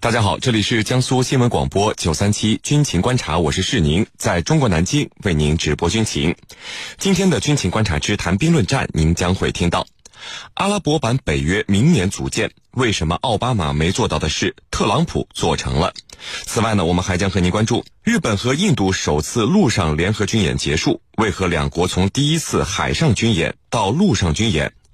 大家好，这里是江苏新闻广播九三七军情观察，我是世宁，在中国南京为您直播军情。今天的军情观察之谈兵论战，您将会听到阿拉伯版北约明年组建，为什么奥巴马没做到的事，特朗普做成了？此外呢，我们还将和您关注日本和印度首次陆上联合军演结束，为何两国从第一次海上军演到陆上军演？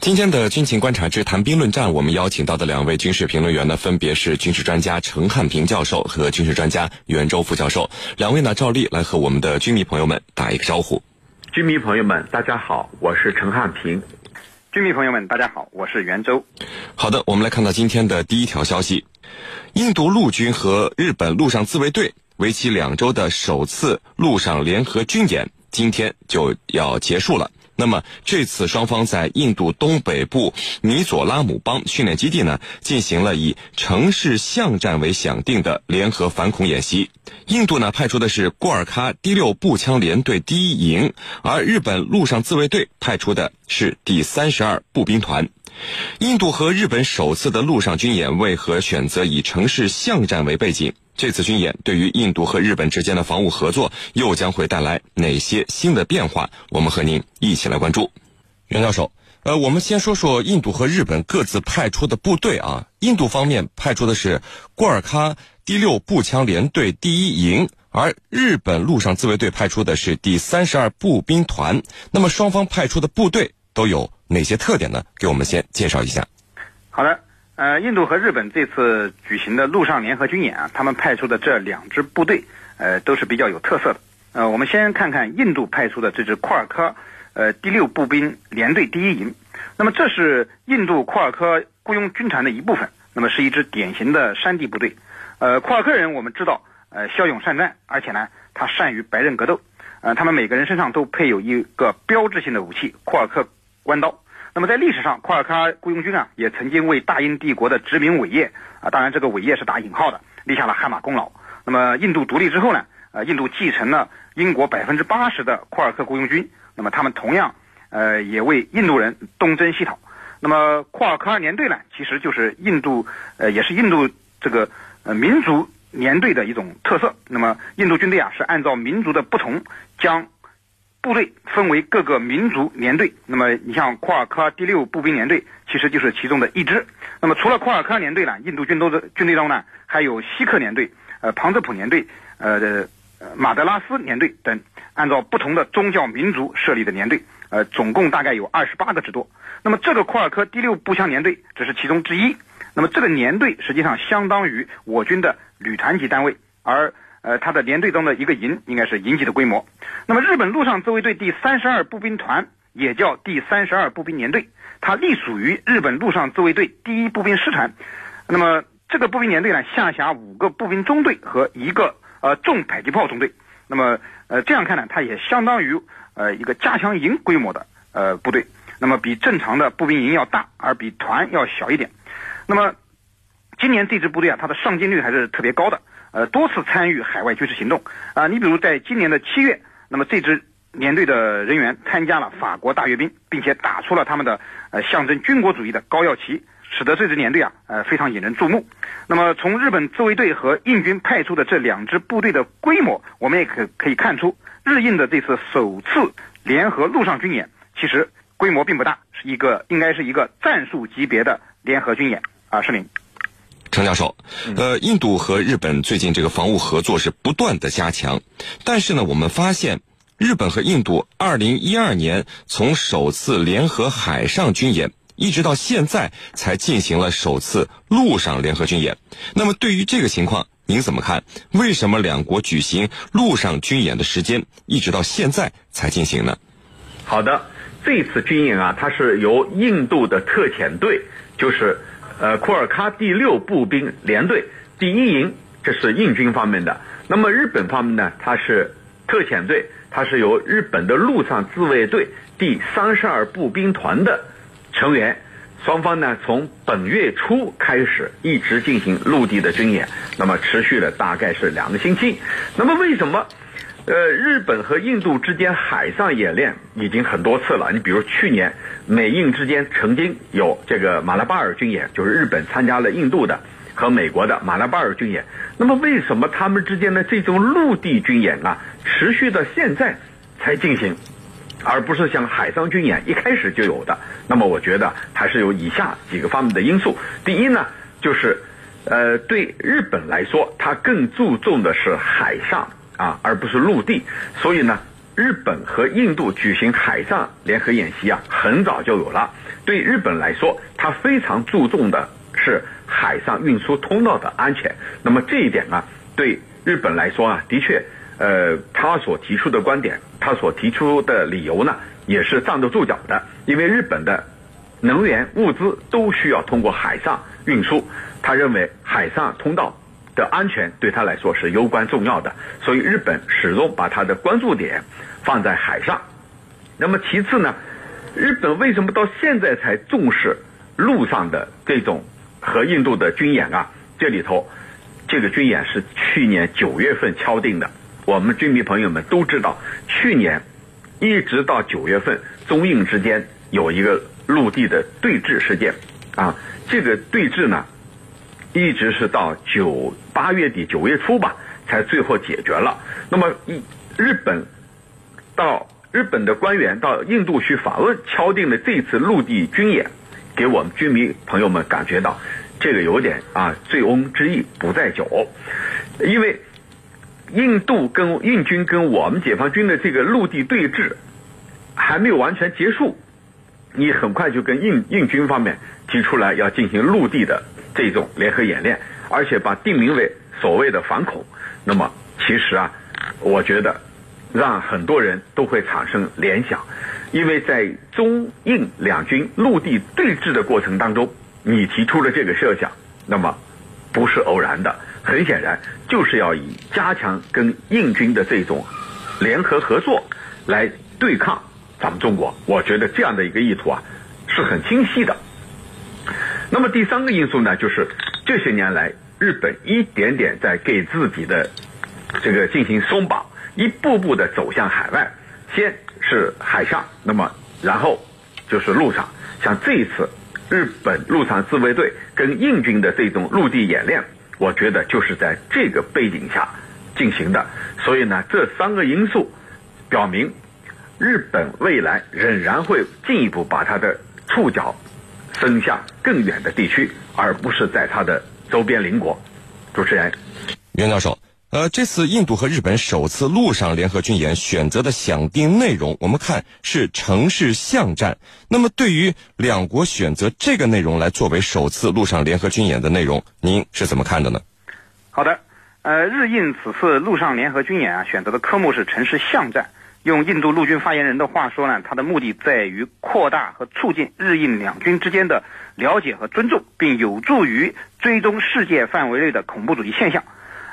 今天的军情观察之谈兵论战，我们邀请到的两位军事评论员呢，分别是军事专家陈汉平教授和军事专家袁周副教授。两位呢，照例来和我们的军迷朋友们打一个招呼。军迷朋友们，大家好，我是陈汉平。军迷朋友们，大家好，我是袁周。好的，我们来看到今天的第一条消息：印度陆军和日本陆上自卫队为期两周的首次陆上联合军演，今天就要结束了。那么这次双方在印度东北部米佐拉姆邦训练基地呢，进行了以城市巷战为响定的联合反恐演习。印度呢派出的是郭尔喀第六步枪连队第一营，而日本陆上自卫队派出的是第三十二步兵团。印度和日本首次的陆上军演为何选择以城市巷战为背景？这次军演对于印度和日本之间的防务合作又将会带来哪些新的变化？我们和您一起来关注。袁教授，呃，我们先说说印度和日本各自派出的部队啊。印度方面派出的是库尔喀第六步枪联队第一营，而日本陆上自卫队派出的是第三十二步兵团。那么双方派出的部队都有哪些特点呢？给我们先介绍一下。好的。呃，印度和日本这次举行的陆上联合军演啊，他们派出的这两支部队，呃，都是比较有特色的。呃，我们先看看印度派出的这支库尔科，呃，第六步兵联队第一营。那么这是印度库尔科雇佣军团的一部分，那么是一支典型的山地部队。呃，库尔克人我们知道，呃，骁勇善战，而且呢，他善于白刃格斗。呃，他们每个人身上都配有一个标志性的武器——库尔克关刀。那么在历史上，库尔喀雇佣军啊，也曾经为大英帝国的殖民伟业啊，当然这个伟业是打引号的，立下了汗马功劳。那么印度独立之后呢，呃，印度继承了英国百分之八十的库尔克雇佣军，那么他们同样呃也为印度人东征西讨。那么库尔喀联队呢，其实就是印度呃也是印度这个呃民族联队的一种特色。那么印度军队啊是按照民族的不同将。部队分为各个民族连队，那么你像库尔喀第六步兵连队，其实就是其中的一支。那么除了库尔喀连队呢，印度军都的军队中呢，还有锡克连队、呃旁遮普连队、呃马德拉斯连队等，按照不同的宗教民族设立的连队，呃总共大概有二十八个之多。那么这个库尔喀第六步枪连队只是其中之一。那么这个连队实际上相当于我军的旅团级单位，而。呃，它的连队中的一个营应该是营级的规模。那么，日本陆上自卫队第三十二步兵团也叫第三十二步兵联队，它隶属于日本陆上自卫队第一步兵师团。那么，这个步兵联队呢，下辖五个步兵中队和一个呃重迫击炮中队。那么，呃，这样看呢，它也相当于呃一个加强营规模的呃部队。那么，比正常的步兵营要大，而比团要小一点。那么，今年这支部队啊，它的上进率还是特别高的。呃，多次参与海外军事行动啊，你比如在今年的七月，那么这支连队的人员参加了法国大阅兵，并且打出了他们的呃象征军国主义的高耀旗，使得这支连队啊呃非常引人注目。那么从日本自卫队和印军派出的这两支部队的规模，我们也可可以看出，日印的这次首次联合陆上军演，其实规模并不大，是一个应该是一个战术级别的联合军演啊，是您。程教授，呃，印度和日本最近这个防务合作是不断的加强，但是呢，我们发现日本和印度二零一二年从首次联合海上军演，一直到现在才进行了首次陆上联合军演。那么对于这个情况，您怎么看？为什么两国举行陆上军演的时间一直到现在才进行呢？好的，这次军演啊，它是由印度的特遣队，就是。呃，库尔喀第六步兵联队第一营这是印军方面的。那么日本方面呢，它是特遣队，它是由日本的陆上自卫队第三十二步兵团的成员。双方呢，从本月初开始一直进行陆地的军演，那么持续了大概是两个星期。那么为什么，呃，日本和印度之间海上演练已经很多次了？你比如去年美印之间曾经有这个马拉巴尔军演，就是日本参加了印度的和美国的马拉巴尔军演。那么为什么他们之间的这种陆地军演啊，持续到现在才进行？而不是像海上军演一开始就有的，那么我觉得还是有以下几个方面的因素。第一呢，就是，呃，对日本来说，它更注重的是海上啊，而不是陆地。所以呢，日本和印度举行海上联合演习啊，很早就有了。对日本来说，它非常注重的是海上运输通道的安全。那么这一点呢，对日本来说啊，的确。呃，他所提出的观点，他所提出的理由呢，也是站得住脚的。因为日本的能源物资都需要通过海上运输，他认为海上通道的安全对他来说是攸关重要的，所以日本始终把他的关注点放在海上。那么其次呢，日本为什么到现在才重视陆上的这种和印度的军演啊？这里头，这个军演是去年九月份敲定的。我们军迷朋友们都知道，去年一直到九月份，中印之间有一个陆地的对峙事件，啊，这个对峙呢，一直是到九八月底九月初吧，才最后解决了。那么，日本到日本的官员到印度去访问，敲定的这次陆地军演，给我们军迷朋友们感觉到，这个有点啊，醉翁之意不在酒，因为。印度跟印军跟我们解放军的这个陆地对峙还没有完全结束，你很快就跟印印军方面提出来要进行陆地的这种联合演练，而且把定名为所谓的反恐。那么其实啊，我觉得让很多人都会产生联想，因为在中印两军陆地对峙的过程当中，你提出了这个设想，那么不是偶然的。很显然，就是要以加强跟印军的这种联合合作来对抗咱们中国。我觉得这样的一个意图啊，是很清晰的。那么第三个因素呢，就是这些年来日本一点点在给自己的这个进行松绑，一步步的走向海外。先是海上，那么然后就是陆上。像这一次日本陆上自卫队跟印军的这种陆地演练。我觉得就是在这个背景下进行的，所以呢，这三个因素表明，日本未来仍然会进一步把它的触角伸向更远的地区，而不是在它的周边邻国。主持人，袁教授。呃，这次印度和日本首次陆上联合军演选择的响定内容，我们看是城市巷战。那么，对于两国选择这个内容来作为首次陆上联合军演的内容，您是怎么看的呢？好的，呃，日印此次陆上联合军演啊，选择的科目是城市巷战。用印度陆军发言人的话说呢，他的目的在于扩大和促进日印两军之间的了解和尊重，并有助于追踪世界范围内的恐怖主义现象。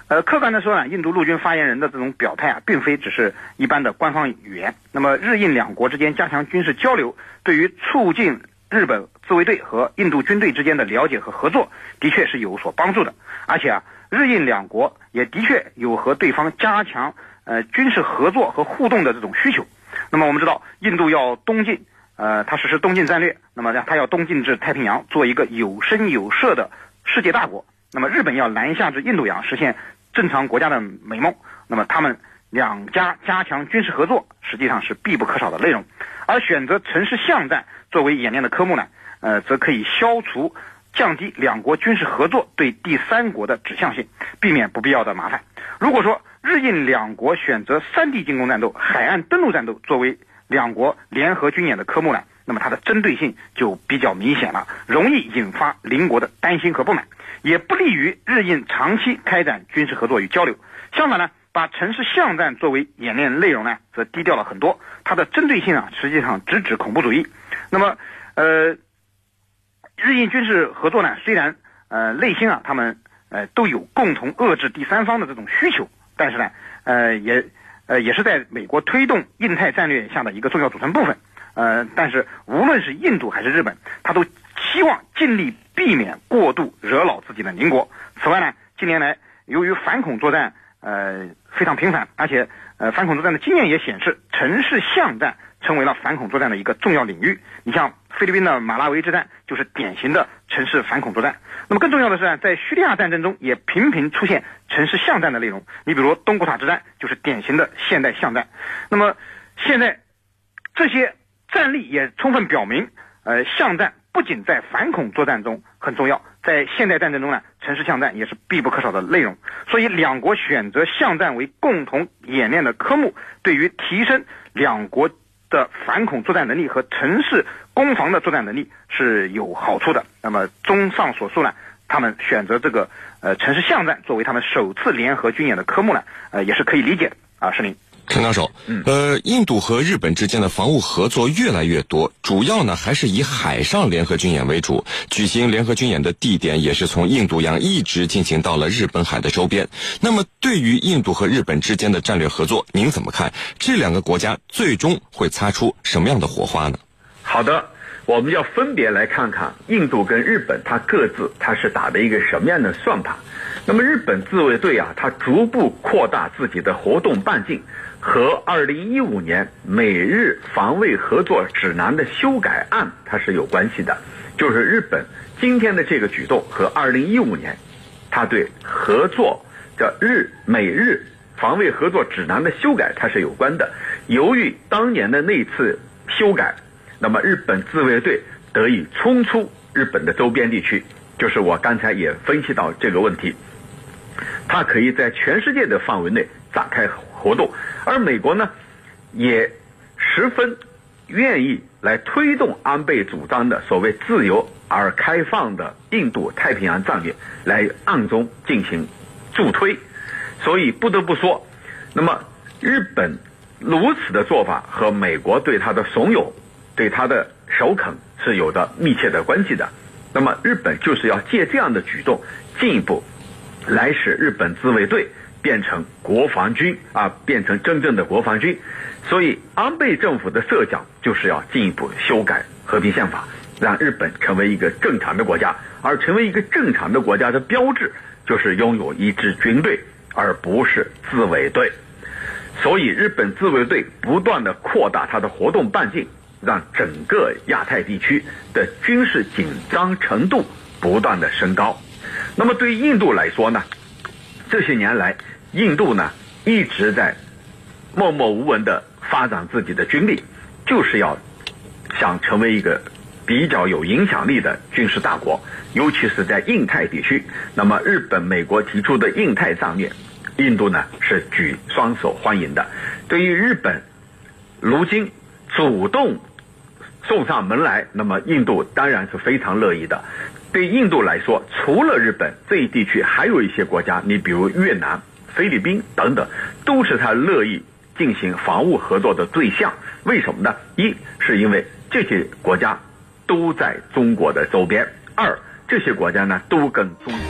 呃，客观的说呢，印度陆军发言人的这种表态啊，并非只是一般的官方语言。那么，日印两国之间加强军事交流，对于促进日本自卫队和印度军队之间的了解和合作，的确是有所帮助的。而且啊，日印两国也的确有和对方加强呃军事合作和互动的这种需求。那么，我们知道，印度要东进，呃，它实施东进战略，那么它要东进至太平洋，做一个有声有色的世界大国。那么，日本要南下至印度洋，实现。正常国家的美梦，那么他们两家加强军事合作，实际上是必不可少的内容。而选择城市巷战作为演练的科目呢，呃，则可以消除、降低两国军事合作对第三国的指向性，避免不必要的麻烦。如果说日印两国选择山地进攻战斗、海岸登陆战斗作为两国联合军演的科目呢，那么它的针对性就比较明显了，容易引发邻国的担心和不满。也不利于日印长期开展军事合作与交流。相反呢，把城市巷战作为演练内容呢，则低调了很多。它的针对性啊，实际上直指恐怖主义。那么，呃，日印军事合作呢，虽然呃内心啊，他们呃，都有共同遏制第三方的这种需求，但是呢，呃，也呃也是在美国推动印太战略下的一个重要组成部分。呃，但是无论是印度还是日本，他都希望尽力避免过度惹恼自己的邻国。此外呢，近年来由于反恐作战呃非常频繁，而且呃反恐作战的经验也显示，城市巷战成为了反恐作战的一个重要领域。你像菲律宾的马拉维之战就是典型的城市反恐作战。那么更重要的是，在叙利亚战争中也频频出现城市巷战的内容。你比如东古塔之战就是典型的现代巷战。那么现在这些。战例也充分表明，呃，巷战不仅在反恐作战中很重要，在现代战争中呢，城市巷战也是必不可少的内容。所以，两国选择巷战为共同演练的科目，对于提升两国的反恐作战能力和城市攻防的作战能力是有好处的。那么，综上所述呢，他们选择这个呃城市巷战作为他们首次联合军演的科目呢，呃，也是可以理解的啊，是您。陈教授，呃，印度和日本之间的防务合作越来越多，主要呢还是以海上联合军演为主。举行联合军演的地点也是从印度洋一直进行到了日本海的周边。那么，对于印度和日本之间的战略合作，您怎么看？这两个国家最终会擦出什么样的火花呢？好的，我们要分别来看看印度跟日本，它各自它是打的一个什么样的算盘。那么，日本自卫队啊，它逐步扩大自己的活动半径。和二零一五年美日防卫合作指南的修改案，它是有关系的。就是日本今天的这个举动和二零一五年，它对合作的日美日防卫合作指南的修改，它是有关的。由于当年的那次修改，那么日本自卫队得以冲出日本的周边地区，就是我刚才也分析到这个问题，它可以在全世界的范围内展开。活动，而美国呢，也十分愿意来推动安倍主张的所谓自由而开放的印度太平洋战略，来暗中进行助推。所以不得不说，那么日本如此的做法和美国对他的怂恿、对他的首肯是有着密切的关系的。那么日本就是要借这样的举动，进一步来使日本自卫队。变成国防军啊，变成真正的国防军，所以安倍政府的设想就是要进一步修改和平宪法，让日本成为一个正常的国家。而成为一个正常的国家的标志，就是拥有一支军队，而不是自卫队。所以日本自卫队不断的扩大它的活动半径，让整个亚太地区的军事紧张程度不断的升高。那么对于印度来说呢，这些年来。印度呢一直在默默无闻的发展自己的军力，就是要想成为一个比较有影响力的军事大国，尤其是在印太地区。那么，日本、美国提出的印太战略，印度呢是举双手欢迎的。对于日本如今主动送上门来，那么印度当然是非常乐意的。对印度来说，除了日本这一地区，还有一些国家，你比如越南。菲律宾等等，都是他乐意进行防务合作的对象。为什么呢？一是因为这些国家都在中国的周边；二，这些国家呢都跟中国。